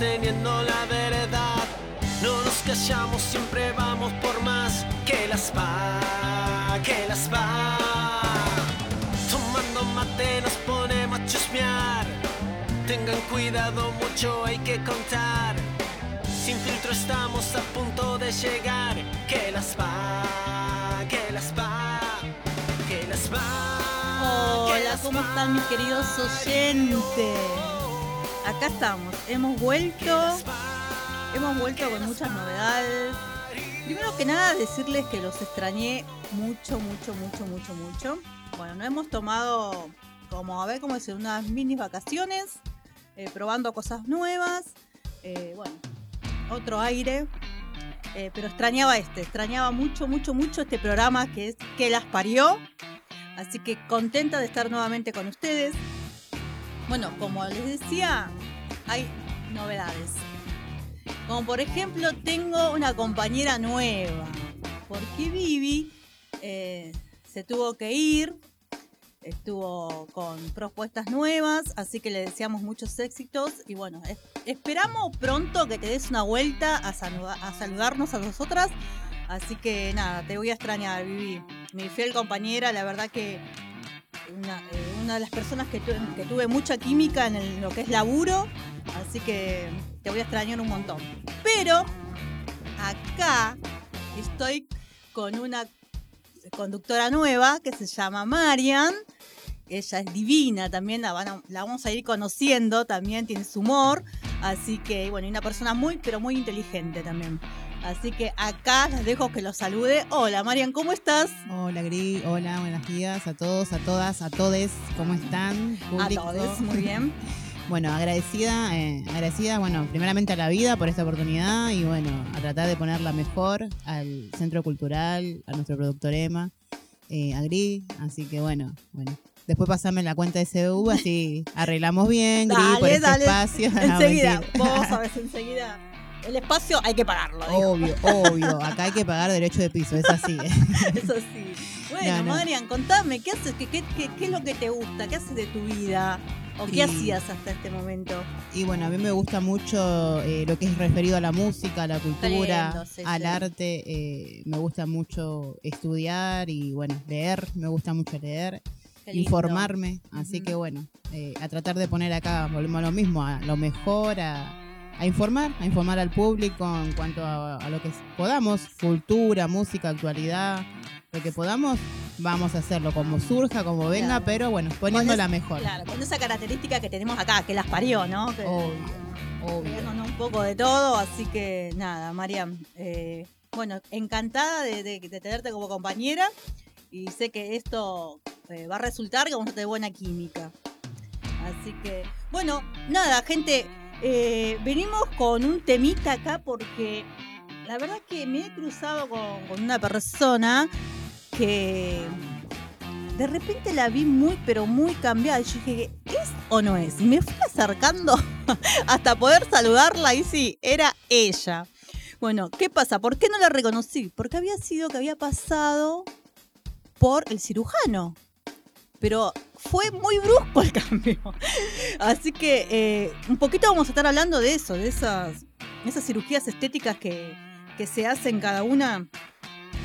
sosteniendo la verdad. No nos callamos, siempre vamos por más que las va, que las va. Tomando mate nos ponemos a chusmear. Tengan cuidado, mucho hay que contar. Sin filtro estamos a punto de llegar. Que las va, que las va, que las va. Hola, ¿cómo están mis queridos oyentes? Acá estamos, hemos vuelto, hemos vuelto con muchas novedades. Primero que nada decirles que los extrañé mucho, mucho, mucho, mucho, mucho. Bueno, nos hemos tomado como, a ver, cómo decir, unas mini vacaciones, eh, probando cosas nuevas. eh, bueno, otro aire. eh, pero extrañaba este, extrañaba mucho, mucho, mucho este programa que es Que las parió. Así que contenta de estar nuevamente con ustedes. Bueno, como les decía, hay novedades. Como por ejemplo, tengo una compañera nueva. Porque Vivi eh, se tuvo que ir. Estuvo con propuestas nuevas, así que le deseamos muchos éxitos. Y bueno, es- esperamos pronto que te des una vuelta a, saluda- a saludarnos a nosotras. Así que nada, te voy a extrañar, Vivi. Mi fiel compañera, la verdad que una, eh, una de las personas que, tu- que tuve mucha química en lo que es laburo, así que te voy a extrañar un montón. Pero acá estoy con una conductora nueva que se llama Marian. Ella es divina también, la, la vamos a ir conociendo también, tiene su humor. Así que, bueno, y una persona muy, pero muy inteligente también. Así que acá les dejo que los salude. Hola Marian, ¿cómo estás? Hola Gris, hola, buenos días a todos, a todas, a todes, ¿cómo están? A Público. todos, muy bien. Bueno, agradecida, eh, agradecida, bueno, primeramente a la vida por esta oportunidad y bueno, a tratar de ponerla mejor al Centro Cultural, a nuestro productor Emma, eh, a Gris, así que bueno, bueno. Después pasame la cuenta de CBU, así arreglamos bien, Gris, por Dale, este dale. espacio. Enseguida, vos sabés, enseguida. El espacio hay que pagarlo. Obvio, obvio, acá hay que pagar derecho de piso, es así. Eso sí. Bueno, No, no. Marian, contame, ¿qué haces? ¿Qué, qué, qué- qué es lo que te gusta? ¿Qué haces de tu vida? ¿O qué Y- hacías hasta este momento? Y bueno, a mí me gusta mucho eh, lo que es referido a la música, a la cultura, sí, al sí. arte. eh, me gusta mucho estudiar y bueno, leer. Me gusta mucho leer, informarme. Así que bueno, eh, a tratar de poner acá, volvemos a lo mismo, a lo mejor, a, a informar, a informar al público en cuanto a, a lo que podamos, cultura, música, actualidad. Lo que podamos, vamos a hacerlo como surja, como venga, Claro. pero bueno, Con poniéndola es- mejor. Claro, con esa característica que tenemos acá, que las parió, ¿no? Que, Obvio, obvio. un poco de todo, así que nada, Marian. eh, bueno, encantada de, de- de tenerte como compañera y sé que esto eh, va a resultar que vamos a tener buena química. Así que, bueno, nada, gente, eh, venimos con un temita acá porque la verdad que me he cruzado con, una persona que de repente la vi muy, pero muy cambiada. Yo dije, ¿es o no es? Y me fui acercando hasta poder saludarla y sí, era ella. Bueno, ¿qué pasa? ¿Por qué no la reconocí? Porque había sido que había pasado por el cirujano. Pero fue muy brusco el cambio. Así que eh, un poquito vamos a estar hablando de eso, de esas, esas cirugías estéticas que, que se hacen cada una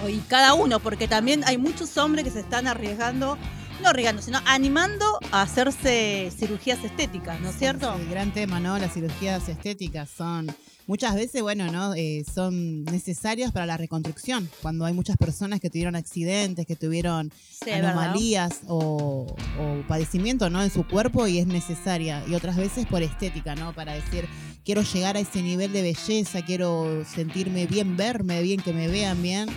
y cada uno, porque también hay muchos hombres que se están arriesgando, no arriesgando, sino animando a hacerse cirugías estéticas, ¿no es cierto? Sí, gran tema, ¿no? Las cirugías estéticas son muchas veces, bueno, ¿no? Eh, son necesarias para la reconstrucción. Cuando hay muchas personas que tuvieron accidentes, que tuvieron Sí, anomalías o, o padecimiento, ¿no? En su cuerpo y es necesaria. Y otras veces por estética, ¿no? Para decir, quiero llegar a ese nivel de belleza, quiero sentirme bien, verme bien, que me vean bien.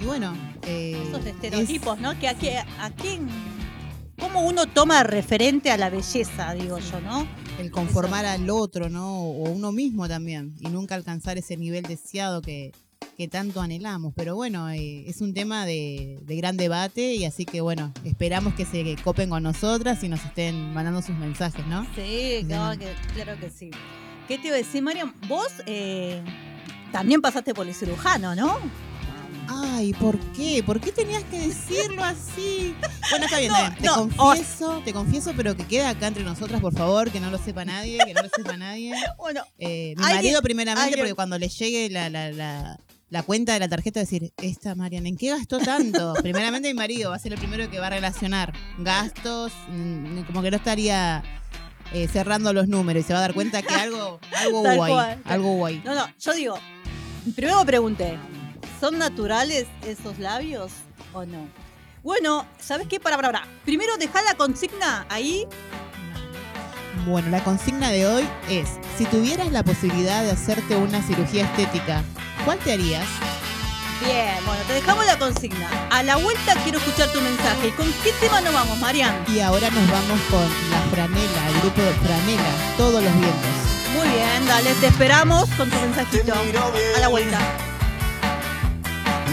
Y bueno, eh, Esos es- estereotipos, ¿no? Que a, qué- a quién, cómo uno toma referente a la belleza, digo yo, ¿no? el conformar al otro, ¿no? O uno mismo también, y nunca alcanzar ese nivel deseado que, que tanto anhelamos. Pero bueno, eh, es un tema de, de gran debate y así que bueno, esperamos que se copen con nosotras y nos estén mandando sus mensajes, ¿no? Sí, claro que, claro que sí. ¿Qué te iba a decir, Mariam? Vos eh, también pasaste por el cirujano, ¿no? Ay, ¿por qué? ¿Por qué tenías que decirlo así? Bueno, está bien, No, está bien. te no, confieso, te confieso, pero que queda acá entre nosotras, por favor, que no lo sepa nadie, que no lo sepa nadie. Bueno, Eh, mi marido primeramente, porque cuando le llegue la, la, la, la cuenta de la tarjeta, decir, esta Mariana, ¿en qué gastó tanto? primeramente mi marido va a ser el primero que va a relacionar gastos, mm, como que no estaría eh, cerrando los números y se va a dar cuenta que algo, algo guay, cual. algo guay. no, no, yo digo, primero me pregunté, ¿son naturales esos labios o no? Bueno, ¿sabes qué? Para, para, para. Primero deja la consigna ahí. Bueno, la consigna de hoy es, si tuvieras la posibilidad de hacerte una cirugía estética, ¿cuál te harías? Bien, bueno, te dejamos la consigna. A la vuelta quiero escuchar tu mensaje. ¿Y con qué tema nos vamos, Marian? Y ahora nos vamos con la franela, el grupo de franela, todos los vientos. Muy bien, dale, te esperamos con tu mensajito. A la vuelta.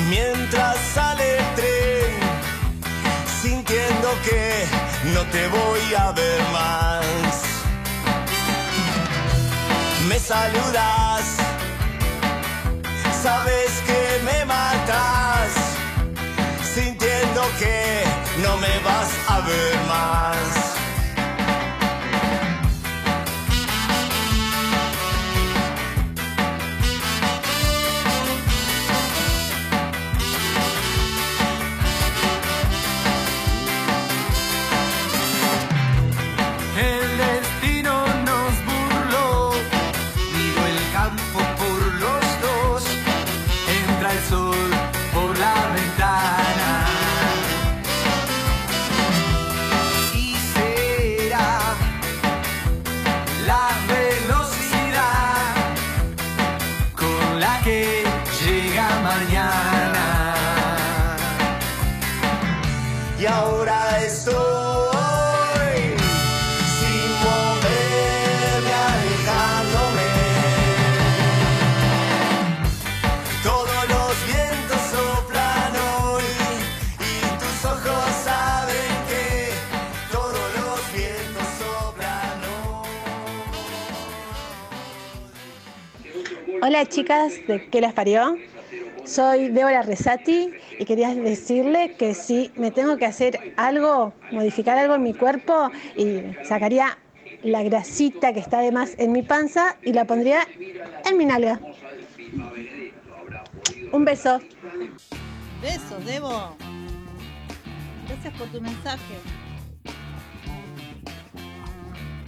Mientras sale el tren, sintiendo que no te voy a ver más. Me saludas, sabes que me matas, sintiendo que no me vas a ver más. Con Hola chicas, ¿de qué las parió? Soy Débora Resati y quería decirle que si me tengo que hacer algo, modificar algo en mi cuerpo y sacaría la grasita que está además en mi panza y la pondría en mi nalga. Un beso. Besos, Debo. Gracias por tu mensaje.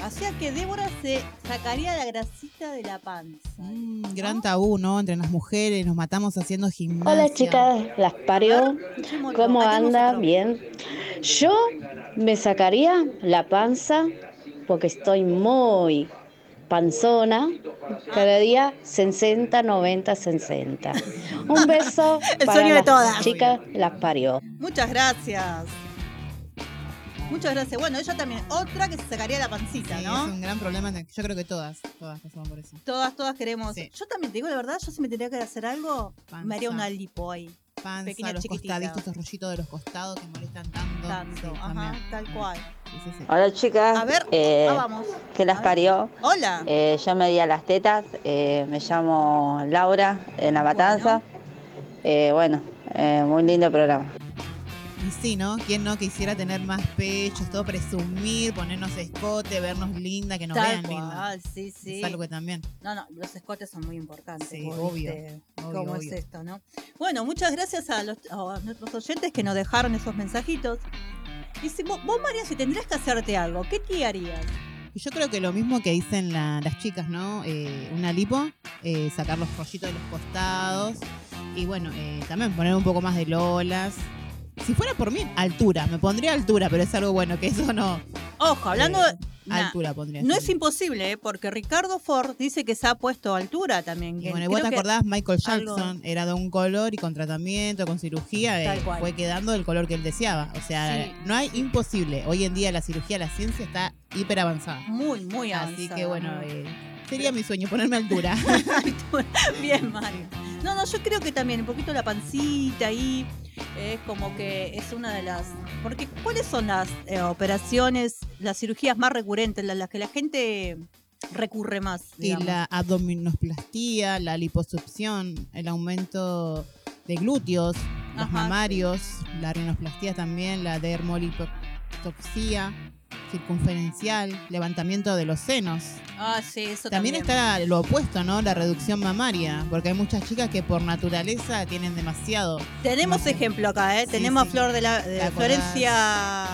Hacía que Débora se sacaría la grasita de la panza. Mm, gran tabú, ¿no? Entre las mujeres, nos matamos haciendo gimnasia. Hola chicas, las parió. ¿Cómo anda? Bien. Yo me sacaría la panza porque estoy muy panzona. Cada día 60, 90, 60. Un beso El para las todas. chicas, las parió. Muchas gracias. Muchas gracias. Bueno, ella también, otra que se sacaría la pancita, Sí, ¿no? es un gran problema. Yo creo que todas, todas pasamos por eso. Todas, todas queremos. Sí. Yo también te digo la verdad, yo si me tendría que hacer algo, Panza. me haría una lipo ahí. Panza, Pequeña los costaditos, estos rollitos de los costados que molestan tanto. Tanto. Sí, Ajá, tal cual. Sí, sí, sí. Hola chicas, A ver, Eh, ah, vamos. que A las ver. parió. Hola. Eh, yo me di a las tetas, eh, me llamo Laura en La Matanza. Eh, bueno, eh, muy lindo programa. Y sí, ¿no? ¿Quién no quisiera tener más pechos, todo presumir, ponernos escote, vernos linda, que nos tal vean linda? cual, sí, sí. Es algo que también. No, no, los escotes son muy importantes. Sí, obvio, ¿Cómo obvio. es esto, no? Bueno, muchas gracias a, los, a nuestros oyentes que nos dejaron esos mensajitos. Y si vos, vos, María, si tendrías que hacerte algo, ¿qué te harías? Y yo creo que lo mismo que dicen la- las chicas, ¿no? Eh, una lipo, eh, sacar los rollitos de los costados y bueno, eh, también poner un poco más de lolas. Si fuera por mí, altura, me pondría altura, pero es algo bueno, que eso no. Ojo, hablando Eh, de. nah, altura pondría. no es imposible, ¿eh? porque Ricardo Ford dice que se ha puesto altura también. Y bueno, y vos te acordás, Michael algo- Jackson era de un color y con tratamiento, con cirugía, eh, fue quedando del color que él deseaba. O sea, Sí. no hay imposible. Hoy en día la cirugía, la ciencia está hiper avanzada. Muy, muy Así avanzada, que bueno, sería mi sueño ponerme altura. Bien, Mario. No, no, yo creo que también un poquito la pancita ahí es como que es una de las. Porque, ¿cuáles son las eh, operaciones, las cirugías más recurrentes, las, las que la gente recurre más? y digamos? la abdominoplastía, la liposucción, el aumento de glúteos, los mamarios, la rinoplastía también, la dermolipotoxia circunferencial, levantamiento de los senos. Ah, sí, eso También, también. está lo opuesto, ¿no? La reducción mamaria, porque hay muchas chicas que por naturaleza tienen demasiado. Tenemos ejemplo acá, ¿eh? Sí, Tenemos sí. a Flor de la. Florencia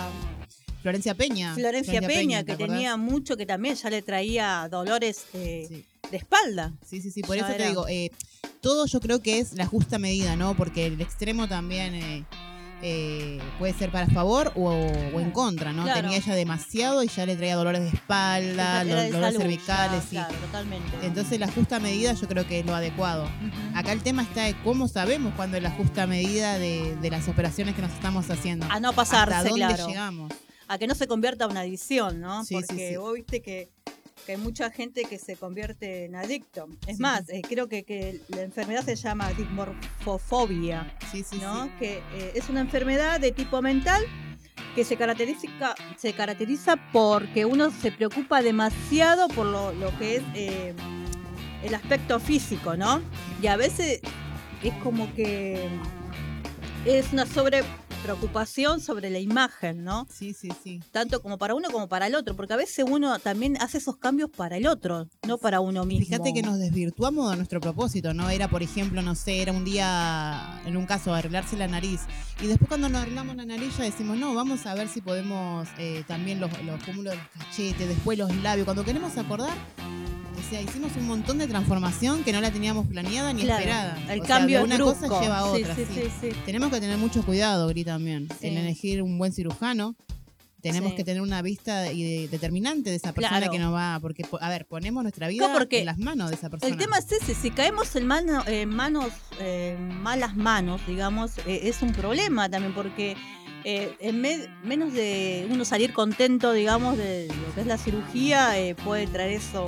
Florencia Peña. Florencia Peña, ¿te que tenía mucho, que también ya le traía dolores eh, Sí. de espalda. Sí, sí, sí, por Ya eso te digo, eh, todo yo creo que es la justa medida, ¿no? Porque el extremo también eh, eh, puede ser para favor o, o en contra, ¿no? Claro. Tenía ella demasiado y ya le traía dolores de espalda, de dolores salud, cervicales, ya, sí. Claro, totalmente. Entonces la justa medida yo creo que es lo adecuado. Acá el tema está de cómo sabemos cuándo es la justa medida de, de las operaciones que nos estamos haciendo. A no pasarse, ¿Hasta dónde claro. llegamos? A que no se convierta en una adicción, ¿no? Sí, sí, Porque sí. vos viste que, que hay mucha gente que se convierte en adicto. Es Sí. más, eh, creo que, que la enfermedad se llama dismorfofobia, Sí, sí, ¿no? sí. Que eh, es una enfermedad de tipo mental que se caracteriza, se caracteriza porque uno se preocupa demasiado por lo, lo que es eh, el aspecto físico, ¿no? Y a veces es como que es una sobre preocupación sobre la imagen, ¿no? Sí, sí, sí. Tanto como para uno como para el otro, porque a veces uno también hace esos cambios para el otro, no para uno mismo. Fíjate que nos desvirtuamos de nuestro propósito, ¿no? Era, por ejemplo, no sé, era un día, en un caso, arreglarse la nariz. Y después cuando nos arreglamos la nariz ya decimos, no, vamos a ver si podemos eh, también los, los cúmulos de los cachetes, después los labios. Cuando queremos acordar, sea, hicimos un montón de transformación que no la teníamos planeada ni Claro, esperada. El O sea, cambio de una brusco. cosa lleva a otra. sí, sí. sí, sí. Tenemos que tener mucho cuidado, Gri, también, en elegir un buen cirujano. Tenemos que tener una vista determinante de esa persona Claro. que nos va, porque, po- a ver, ponemos nuestra vida porque en las manos de esa persona. El tema es ese, si caemos en mano- en manos, eh, malas manos, digamos, eh, es un problema también, porque eh, en me- menos de uno salir contento, digamos, de lo que es la cirugía, eh, puede traer eso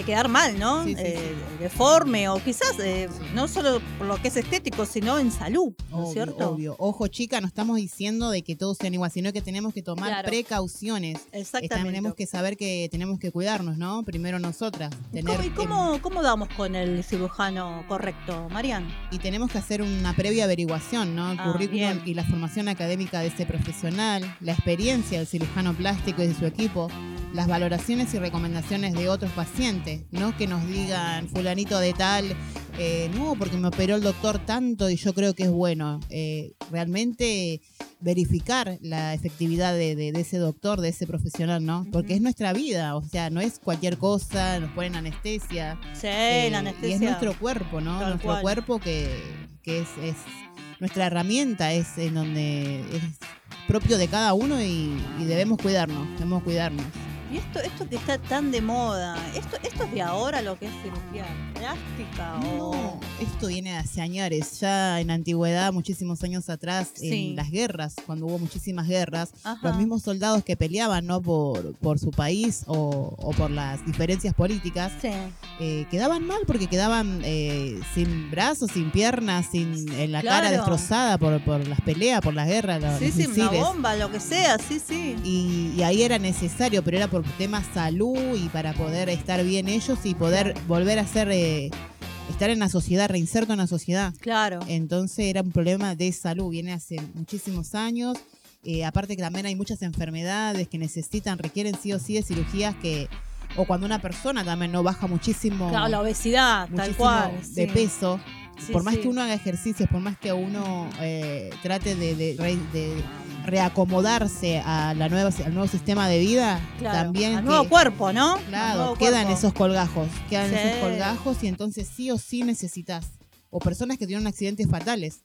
que quedar mal, ¿no? Sí, sí, Eh, deforme o quizás eh, no solo por lo que es estético, sino en salud, ¿no es cierto? obvio. Ojo, chica, no estamos diciendo de que todos sean igual, sino que tenemos que tomar Claro. precauciones. Exactamente. Tenemos que saber que tenemos que cuidarnos, ¿no? Primero nosotras. ¿Y Tener, cómo, y cómo, cómo damos con el cirujano correcto, Marian? y tenemos que hacer una previa averiguación, ¿no? El Ah, currículum bien. y la formación académica de ese profesional, la experiencia del cirujano plástico y de su equipo, las valoraciones y recomendaciones de otros pacientes, no que nos digan fulanito de tal, eh, no, porque me operó el doctor tanto y yo creo que es bueno. Eh, realmente verificar la efectividad de, de- de ese doctor, de ese profesional, ¿no? Porque es nuestra vida, o sea, no es cualquier cosa, nos ponen anestesia. Sí, Eh, la Y anestesia. es nuestro cuerpo, ¿no? Tal nuestro cual. cuerpo que, que es, es nuestra herramienta, es en donde es propio de cada uno y, y debemos cuidarnos, debemos cuidarnos. Y esto, esto que está tan de moda, esto, esto es de ahora lo que es cirugía plástica o No, esto viene de hace años, ya en antigüedad, muchísimos años atrás, Sí. en las guerras, cuando hubo muchísimas guerras, Ajá. los mismos soldados que peleaban no por, por su país o, o por las diferencias políticas, Sí, eh, quedaban mal porque quedaban eh, sin brazos, sin piernas, sin en la cara destrozada por, por las peleas, por las guerras, los, sí, los sí, una bomba, lo que sea, sí, sí. Y, y ahí era necesario, pero era por temas salud y para poder estar bien ellos y poder volver a ser, eh, estar en la sociedad, reinserto en la sociedad. Claro. Entonces era un problema de salud, viene hace muchísimos años. Eh, aparte que también hay muchas enfermedades que necesitan, requieren sí o sí de cirugías que, o cuando una persona también no baja muchísimo, Claro, la obesidad, tal cual. de sí. peso, Sí, por más sí. que uno haga ejercicios, por más que uno eh, trate de, de re- de reacomodarse a la nueva, al nuevo sistema de vida, Claro, también al que- nuevo cuerpo, ¿no? Claro, nuevo quedan cuerpo. esos colgajos, quedan esos colgajos y entonces sí o sí necesitas. O personas que tienen accidentes fatales.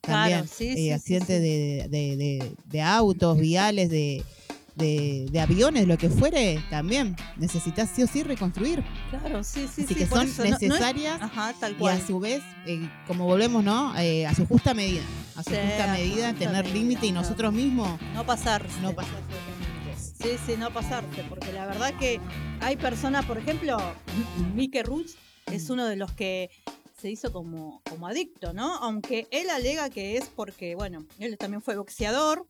Claro, También, sí, eh, sí, sí, accidentes de autos, viales, de, de- de aviones, lo que fuere, también necesitas sí o sí reconstruir. Claro, sí, sí, Así sí. que son eso, no- no es- necesarias Ajá, tal y a su vez, eh, como volvemos, ¿no? Eh, a su justa medida. A su Sí, justa medida, justa tener límite y nosotros mismos No pasarse. no pasar. Sí, sí, no pasarse, porque la verdad que hay personas, por ejemplo, Mike Ruch es uno de los que se hizo como, como adicto, ¿no? Aunque él alega que es porque, bueno, él también fue boxeador,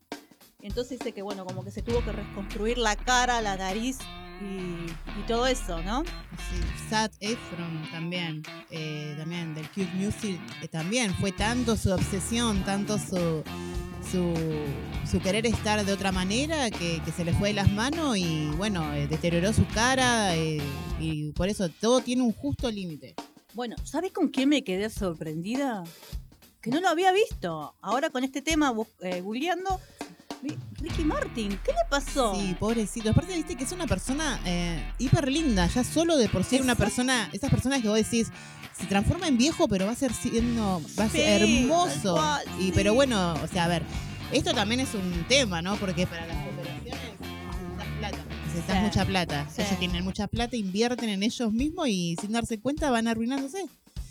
Entonces dice que, bueno, como que se tuvo que reconstruir la cara, la nariz y, y todo eso, ¿no? Sí, Sad Efron también, eh, también del Cute Music, que también fue tanto su obsesión, tanto su, su, su querer estar de otra manera que, que se le fue de las manos y bueno, eh, deterioró su cara eh, y por eso todo tiene un justo límite. Bueno, ¿sabes con quién me quedé sorprendida? Que no lo había visto. Ahora con este tema, eh, googleando, Ricky Martin, ¿qué le pasó? Sí, pobrecito. Aparte, viste que es una persona eh, hiper linda, ya solo de por sí una persona, esas personas que vos decís, se transforma en viejo, pero va a ser siendo, va a ser Sí, hermoso. y pero bueno, o sea, a ver, esto también es un tema, ¿no? Porque para las operaciones necesitas plata, necesitas Sí, mucha plata. Ellos tienen mucha plata, invierten en ellos mismos y sin darse cuenta van arruinándose.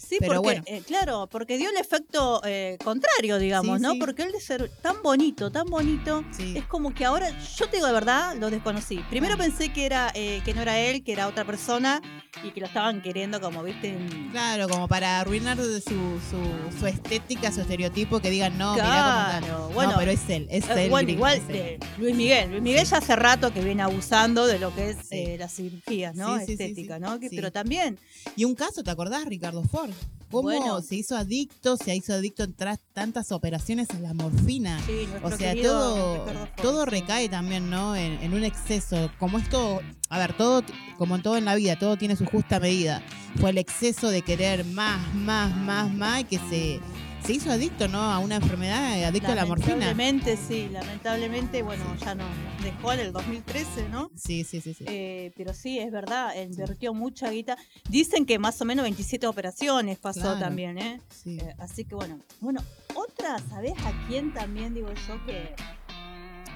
Sí, Pero porque, bueno. eh, claro, porque dio el efecto eh, contrario, digamos, Sí, ¿no? sí. Porque él de ser tan bonito, tan bonito, Sí. es como que ahora, yo te digo de verdad, lo desconocí. Primero pensé que era eh, que no era él, que era otra persona y que lo estaban queriendo como, viste, en- Claro, como para arruinar su, su, su estética, su estereotipo, que digan, no, mirá cómo Claro, bueno, no, pero es él, es Eh, él. bueno, igual es él. Luis Miguel. Luis Miguel ya hace rato que viene abusando de lo que es eh, las cirugías, ¿no? Estética. ¿no? Que-. Pero también, Y un caso, ¿te acordás, Ricardo Ford? ¿Cómo Bueno. se hizo adicto, se hizo adicto tras tantas operaciones a la morfina? sí, O sea, todo, todo recae también, ¿no? En, en un exceso. Como esto, a ver, todo, como en todo en la vida, todo tiene su justa medida. Fue el exceso de querer más, más, más, más, y que se, se hizo adicto, ¿no? A una enfermedad, eh, adicto a la morfina. Lamentablemente, sí, lamentablemente, bueno, ya nos dejó en el 2013, ¿no? Sí, sí, sí, sí. Eh, pero sí, es verdad, invirtió mucha guita. Dicen que más o menos 27 operaciones pasó Claro. también, ¿eh? sí. Eh, Así que bueno, bueno, otra, ¿sabés a quién también digo yo que,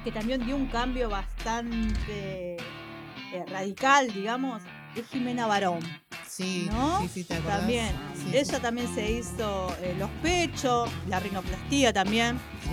que también dio un cambio bastante eh, radical, digamos? Es Jimena Barón. Sí, ¿no? sí, sí, ¿te acordás? También. Sí, Ella también se hizo eh, los pechos, la rinoplastía también. sí,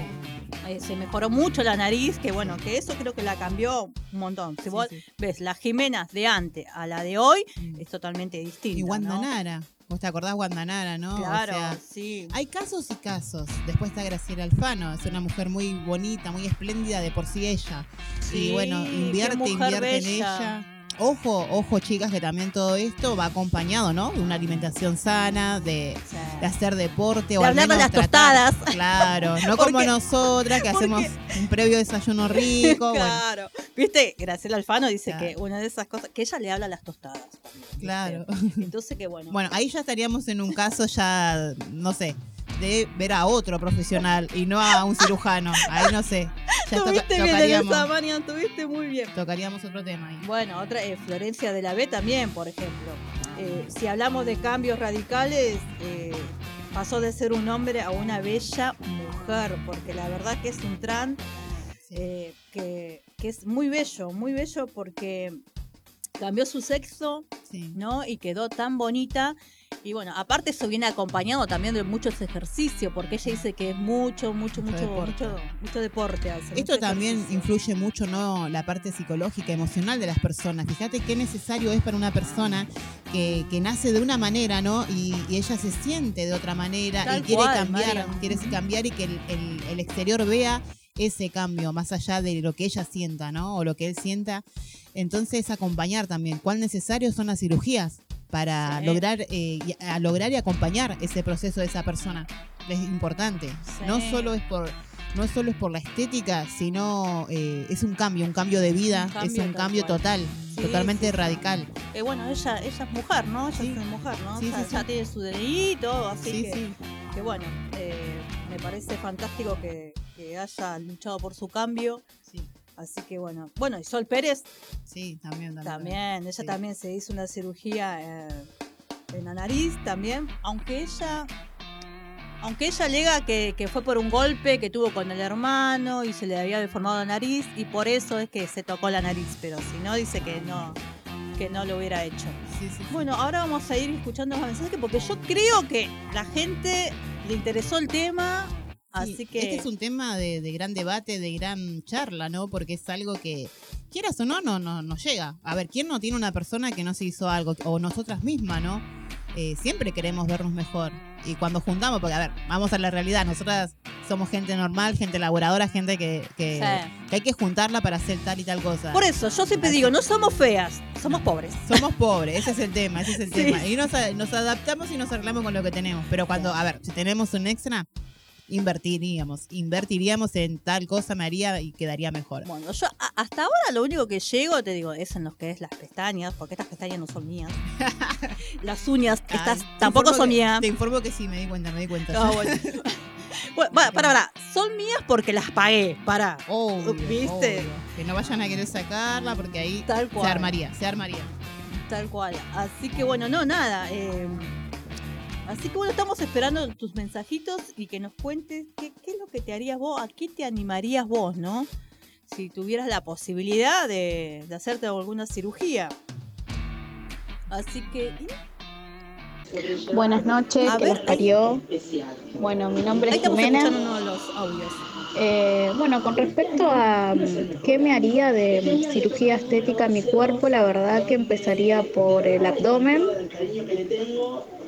Eh, se mejoró mucho la nariz, que bueno, que eso creo que la cambió un montón. Si vos ves las Jimenas de antes a la de hoy, Mm. es totalmente distinta. Y Wanda ¿no? Nara. ¿Vos te acordás Wanda Nara, no? O Claro, sea, sí. Hay casos y casos. Después está Graciela Alfano, es una mujer muy bonita, muy espléndida de por sí ella. Sí, y bueno, invierte, invierte en ella. Ojo, ojo chicas, que también todo esto va acompañado, ¿no? De una alimentación sana, de, Sí. de hacer deporte o De al hablar de las tratar- tostadas. Claro, no como nosotras que hacemos un previo desayuno rico. bueno, Claro. Viste, Graciela Alfano dice Claro. que una de esas cosas, que ella le habla a las tostadas. claro. Entonces que bueno. Bueno, ahí ya estaríamos en un caso ya, no sé, de ver a otro profesional y no a un cirujano. Ahí no sé. Ya Tuviste bien esa, Marian, tuviste muy bien. tocaríamos otro tema ahí. Bueno, otra, eh, Florencia de la B también, por ejemplo. Eh, si hablamos de cambios radicales, eh, pasó de ser un hombre a una bella mujer, porque la verdad que es un trans eh, que, que es muy bello, muy bello porque cambió su sexo, Sí. ¿no? Y quedó tan bonita. Y bueno, aparte eso viene acompañado también de muchos ejercicios, porque ella dice que es mucho, mucho, Mucho mucho, deporte. mucho, mucho deporte. hace, Esto mucho también ejercicio. influye mucho, ¿no? La parte psicológica, emocional de las personas. Fíjate qué necesario es para una persona que, que nace de una manera, ¿no? Y, y ella se siente de otra manera Tal y quiere cual, cambiar, quiere cambiar y que el, el- el exterior vea ese cambio, más allá de lo que ella sienta, ¿no? O lo que él sienta. Entonces, acompañar también. ¿Cuán necesario son las cirugías para Sí. lograr, eh, y- a lograr y acompañar ese proceso de esa persona? Es importante. No solo es por no solo es por la estética, sino eh, es un cambio, un cambio de vida, Un cambio es un cambio cual. total, Sí, totalmente sí, radical. Eh, bueno, ella, ella es mujer, ¿no? Ella Sí. es una mujer, ¿no? Ya, sí, ya tiene su DNI y todo, así Sí, que, bueno, eh, me parece fantástico que, que haya luchado por su cambio. Sí, Así que bueno, bueno, y Sol Pérez sí, también, también. también, ella Sí. también se hizo una cirugía eh, en la nariz también, aunque ella, aunque ella alega que, que fue por un golpe que tuvo con el hermano y se le había deformado la nariz y por eso es que se tocó la nariz, pero si no dice que no, que no lo hubiera hecho. Sí, sí, sí. Bueno, ahora vamos a ir escuchando los mensajes porque yo creo que la gente le interesó el tema, Sí, así que Este es un tema de, de gran debate, de gran charla, ¿no? Porque es algo que, quieras o no, no, no, no llega. A ver, ¿quién no tiene una persona que no se hizo algo? O nosotras mismas, ¿no? eh, siempre queremos vernos mejor. Y cuando juntamos, porque a ver, vamos a la realidad, nosotras somos gente normal, gente laboradora, gente que, que, Sí. que hay que juntarla para hacer tal y tal cosa. Por eso, yo siempre digo, no somos feas, somos pobres. Somos pobres, ese es el tema, ese es el Sí. tema. Y nos, nos adaptamos y nos arreglamos con lo que tenemos. Pero cuando, a ver, si tenemos un extra, invertiríamos. Invertiríamos en tal cosa, me haría y quedaría mejor. Bueno, yo hasta ahora lo único que llego, te digo, es en lo que es las pestañas, porque estas pestañas no son mías. las uñas, Ah, estas tampoco son que- mías. Te informo que sí, me di cuenta, me di cuenta. Ah, bueno. Bueno, para, para. Son mías porque las pagué. Para. Obvio, ¿Viste? obvio. Que no vayan a querer sacarla porque ahí Tal se cual. armaría, se armaría. Tal cual. Así que bueno, no, nada. eh, así que bueno, estamos esperando tus mensajitos y que nos cuentes qué, qué es lo que te harías vos, a qué te animarías vos, ¿no? Si tuvieras la posibilidad de, de hacerte alguna cirugía. Así que. Buenas noches, A que ver, parió. Bueno, mi nombre es Jimena. uno de los audios. Eh, bueno, con respecto a mm, qué me haría de mm, cirugía estética en mi cuerpo, la verdad que empezaría por el abdomen.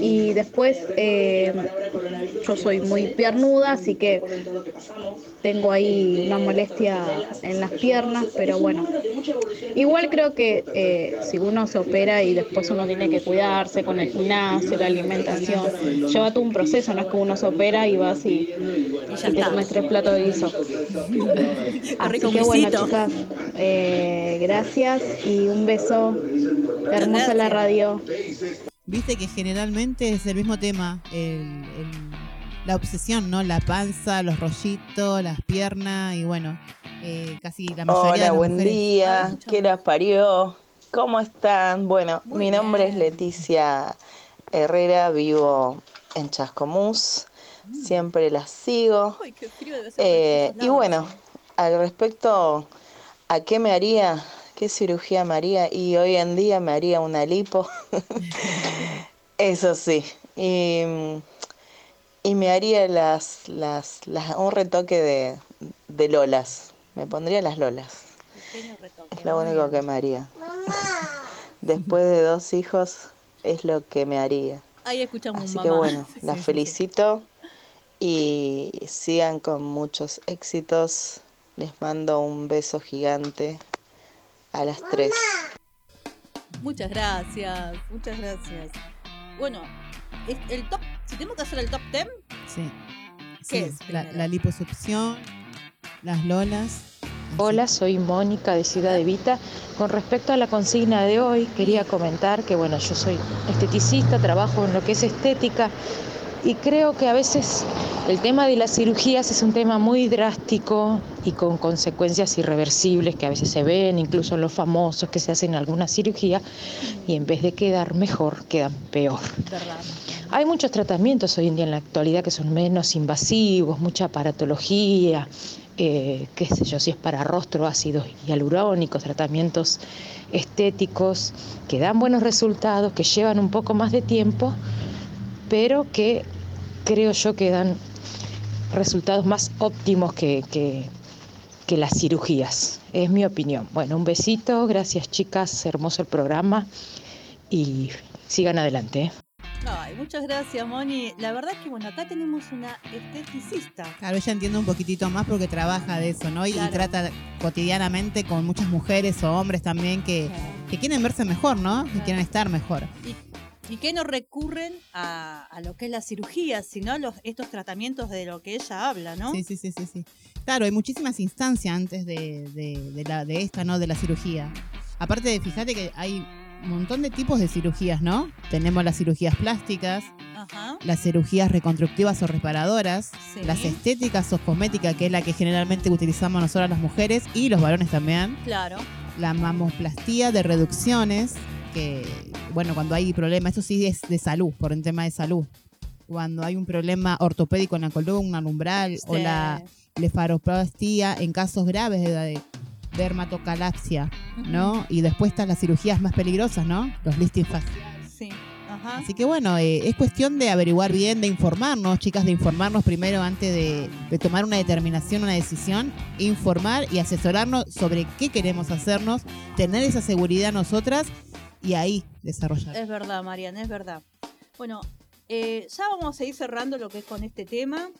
y después eh, yo soy muy piernuda, así que tengo ahí una molestia en las piernas, pero bueno. Igual creo que eh, si uno se opera y después uno tiene que cuidarse con el gimnasio, la alimentación, lleva todo un proceso, no es que uno se opera y vas y, y te comes tres platos de guiso. Así que bueno, chicas, eh, gracias y un beso. Hermosa la radio. Viste que generalmente es el mismo tema, el- el- la obsesión, ¿no? La panza, los rollitos, las piernas y bueno, eh, casi la mayoría de Hola, las buen mujeres- día. ¿Qué las parió? ¿Cómo están? Bueno, Muy mi nombre es. Leticia Herrera, vivo en Chascomús. Siempre las sigo. Uy, qué frío por Eh, y bueno, al respecto a qué me haría, qué cirugía me haría, y hoy en día me haría una lipo. Eso sí. Y, y me haría las, las, las- un retoque de, de lolas. Me pondría las lolas. Retoque, Es lo único que me haría. Después de dos hijos, es lo que me haría. Ahí escuchamos Así mamá. que bueno, Sí, las sí, sí. felicito y sigan con muchos éxitos. Les mando un beso gigante a las tres. Muchas gracias, muchas gracias. Bueno, el top, si tenemos que hacer el top 10, Sí. ¿Qué Sí, es la, la liposucción, las lolas. Hola, soy Mónica de Ciudad Evita. Con respecto a la consigna de hoy, quería comentar que, bueno, yo soy esteticista, trabajo en lo que es estética y creo que a veces el tema de las cirugías es un tema muy drástico y con consecuencias irreversibles que a veces se ven, incluso en los famosos que se hacen alguna cirugía y en vez de quedar mejor, quedan peor. Hay muchos tratamientos hoy en día en la actualidad que son menos invasivos, mucha aparatología, eh, qué sé yo, si es para rostro, ácidos hialurónicos, tratamientos estéticos que dan buenos resultados, que llevan un poco más de tiempo, pero que creo yo que dan resultados más óptimos que, que- que las cirugías. Es mi opinión. Bueno, un besito, gracias chicas, hermoso el programa y sigan adelante. ¿eh? Ay, muchas gracias, Moni. La verdad es que, bueno, acá tenemos una esteticista. Claro, ella entiende un poquitito más porque trabaja de eso, ¿no? Y, trata cotidianamente con muchas mujeres o hombres también que, que quieren verse mejor, ¿no? Que quieren estar mejor. Y que no recurren a, a lo que es la cirugía, sino a los, estos tratamientos de lo que ella habla, ¿no? Sí, sí, sí, sí, sí. Claro, hay muchísimas instancias antes de, de- de la, de esta, ¿no? De la cirugía. Aparte de, fíjate que hay un montón de tipos de cirugías, ¿no? Tenemos las cirugías plásticas, Ajá. las cirugías reconstructivas o reparadoras, Sí. las estéticas o cosméticas, que es la que generalmente utilizamos nosotras las mujeres y los varones también. Claro. La mamoplastía de reducciones, que, bueno, cuando hay problemas, esto sí es de salud, por un tema de salud. Cuando hay un problema ortopédico en la columna, el umbral, o Sí. la blefaroplastia en casos graves de, de dermatocalapsia, ¿no? Y después están las cirugías más peligrosas, ¿no? Los lifting faciales. Sí. Ajá. Así que bueno, eh, es cuestión de averiguar bien, de informarnos, chicas, de informarnos primero antes de, de tomar una determinación, una decisión, informar y asesorarnos sobre qué queremos hacernos, tener esa seguridad nosotras y ahí desarrollar. Es verdad, Mariana, es verdad. Bueno, eh, ya vamos a ir cerrando lo que es con este tema,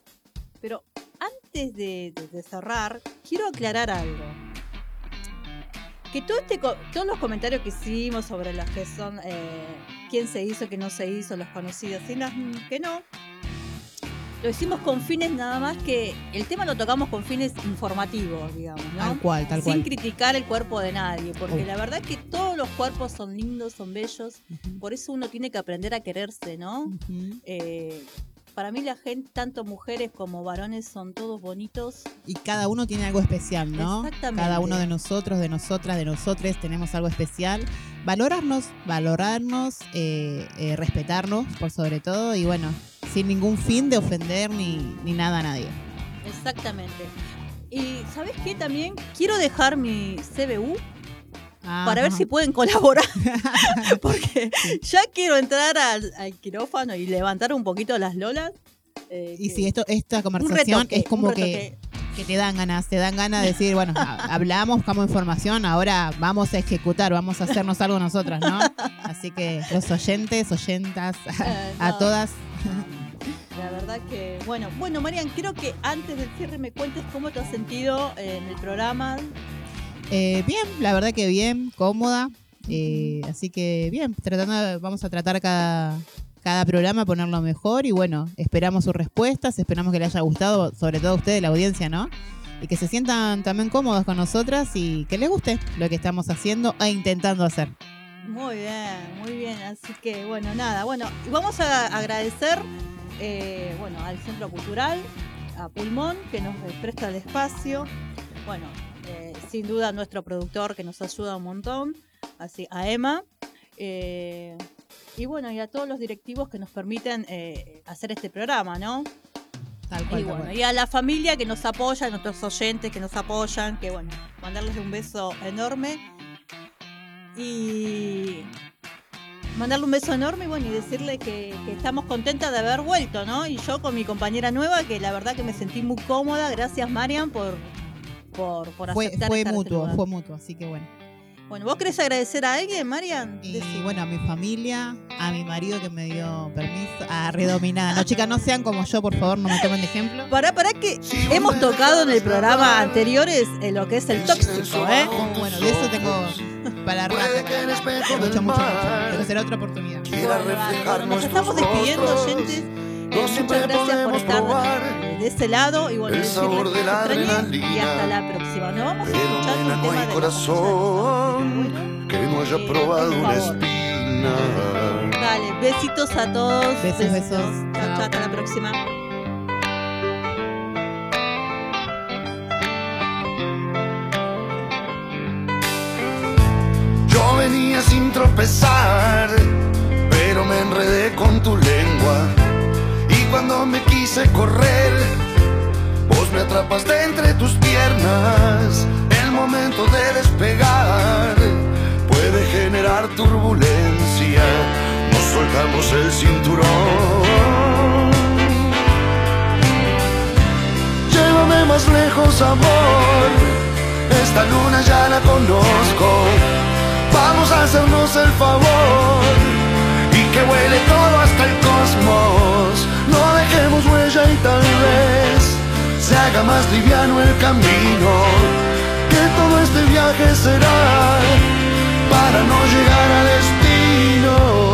pero antes de, cerrar, quiero aclarar algo. Que todo este, todos los comentarios que hicimos sobre las que son, eh, quién se hizo, qué no se hizo, los conocidos y las que no, lo hicimos con fines nada más que, el tema lo tocamos con fines informativos, digamos, ¿no? Tal cual, tal Sin cual. criticar el cuerpo de nadie, porque Oh. la verdad es que todos los cuerpos son lindos, son bellos, por eso uno tiene que aprender a quererse, ¿no? Eh, para mí la gente, tanto mujeres como varones, son todos bonitos. Y cada uno tiene algo especial, ¿no? Exactamente. Cada uno de nosotros, de nosotras, de nosotres tenemos algo especial. Valorarnos, valorarnos, eh, eh, respetarnos por sobre todo y bueno, sin ningún fin de ofender ni, ni nada a nadie. Exactamente. Y ¿sabes qué? También quiero dejar mi CBU para ver si pueden colaborar. Porque ya quiero entrar al, al quirófano y levantar un poquito las lolas. eh, Y que- si esto, esta conversación retoque, es como que. Que te dan ganas, te dan ganas de decir, bueno, ha- hablamos, buscamos información, ahora vamos a ejecutar, vamos a hacernos algo nosotras, ¿no? Así que los oyentes, oyentas, Eh, a todas, La verdad que, bueno, bueno, Marian, quiero que antes del cierre me cuentes cómo te has sentido en el programa. Eh, bien, la verdad que bien, cómoda. eh, así que bien, tratando vamos a tratar cada, cada programa, ponerlo mejor y bueno, esperamos sus respuestas, esperamos que les haya gustado, sobre todo a ustedes, la audiencia, ¿no? Y que se sientan también cómodos con nosotras y que les guste lo que estamos haciendo e intentando hacer. Muy bien, muy bien. Así que, bueno, nada, bueno, vamos a agradecer, eh, bueno, al Centro Cultural, a Pulmón, que nos presta el espacio. Bueno, eh, sin duda nuestro productor que nos ayuda un montón, así a Emma. eh, y bueno, y a todos los directivos que nos permiten eh, hacer este programa, ¿no? Tal cual, Y bueno, y a la familia que nos apoya, a nuestros oyentes que nos apoyan, que bueno, mandarles un beso enorme. Y mandarle un beso enorme y bueno, y decirle que, que estamos contentas de haber vuelto, ¿no? Y yo con mi compañera nueva, que la verdad que me sentí muy cómoda. Gracias, Marian, por, por, por aceptar fue estar este mutuo, fue mutuo, así que bueno. Bueno, ¿vos querés agradecer a alguien, Marian? Y bueno, a mi familia, a mi marido que me dio permiso, a redominada. No, chicas, no sean como yo, por favor, no me tomen de ejemplo. Pará, pará que hemos tocado en el programa anteriores eh, lo que es el tóxico, ¿eh? Oh, bueno, de eso tengo para rato. para rato. Mucho, mucho, mucho. Pero será otra oportunidad. Bueno, nos estamos despidiendo, oyentes. Eh, muchas gracias por estar de ese lado y bueno, el decirles sabor de la extrañé y adrenalina. hasta la próxima. Nos vamos a Pero escuchar un no tema hay de corazón que no haya probado una espina. Dale, besitos a todos. Besos, besos. Chao, chao, Chao. hasta la próxima. Yo venía sin tropezar, pero me enredé con tu lengua. Cuando me quise correr, vos me atrapaste entre tus piernas. El momento de despegar puede generar turbulencia. Nos soltamos el cinturón. Llévame más lejos, amor. Esta luna ya la conozco. Vamos a hacernos el favor y que huele todo hasta el cosmos no dejemos huella y tal vez se haga más liviano el camino, que todo este viaje será para no llegar al destino.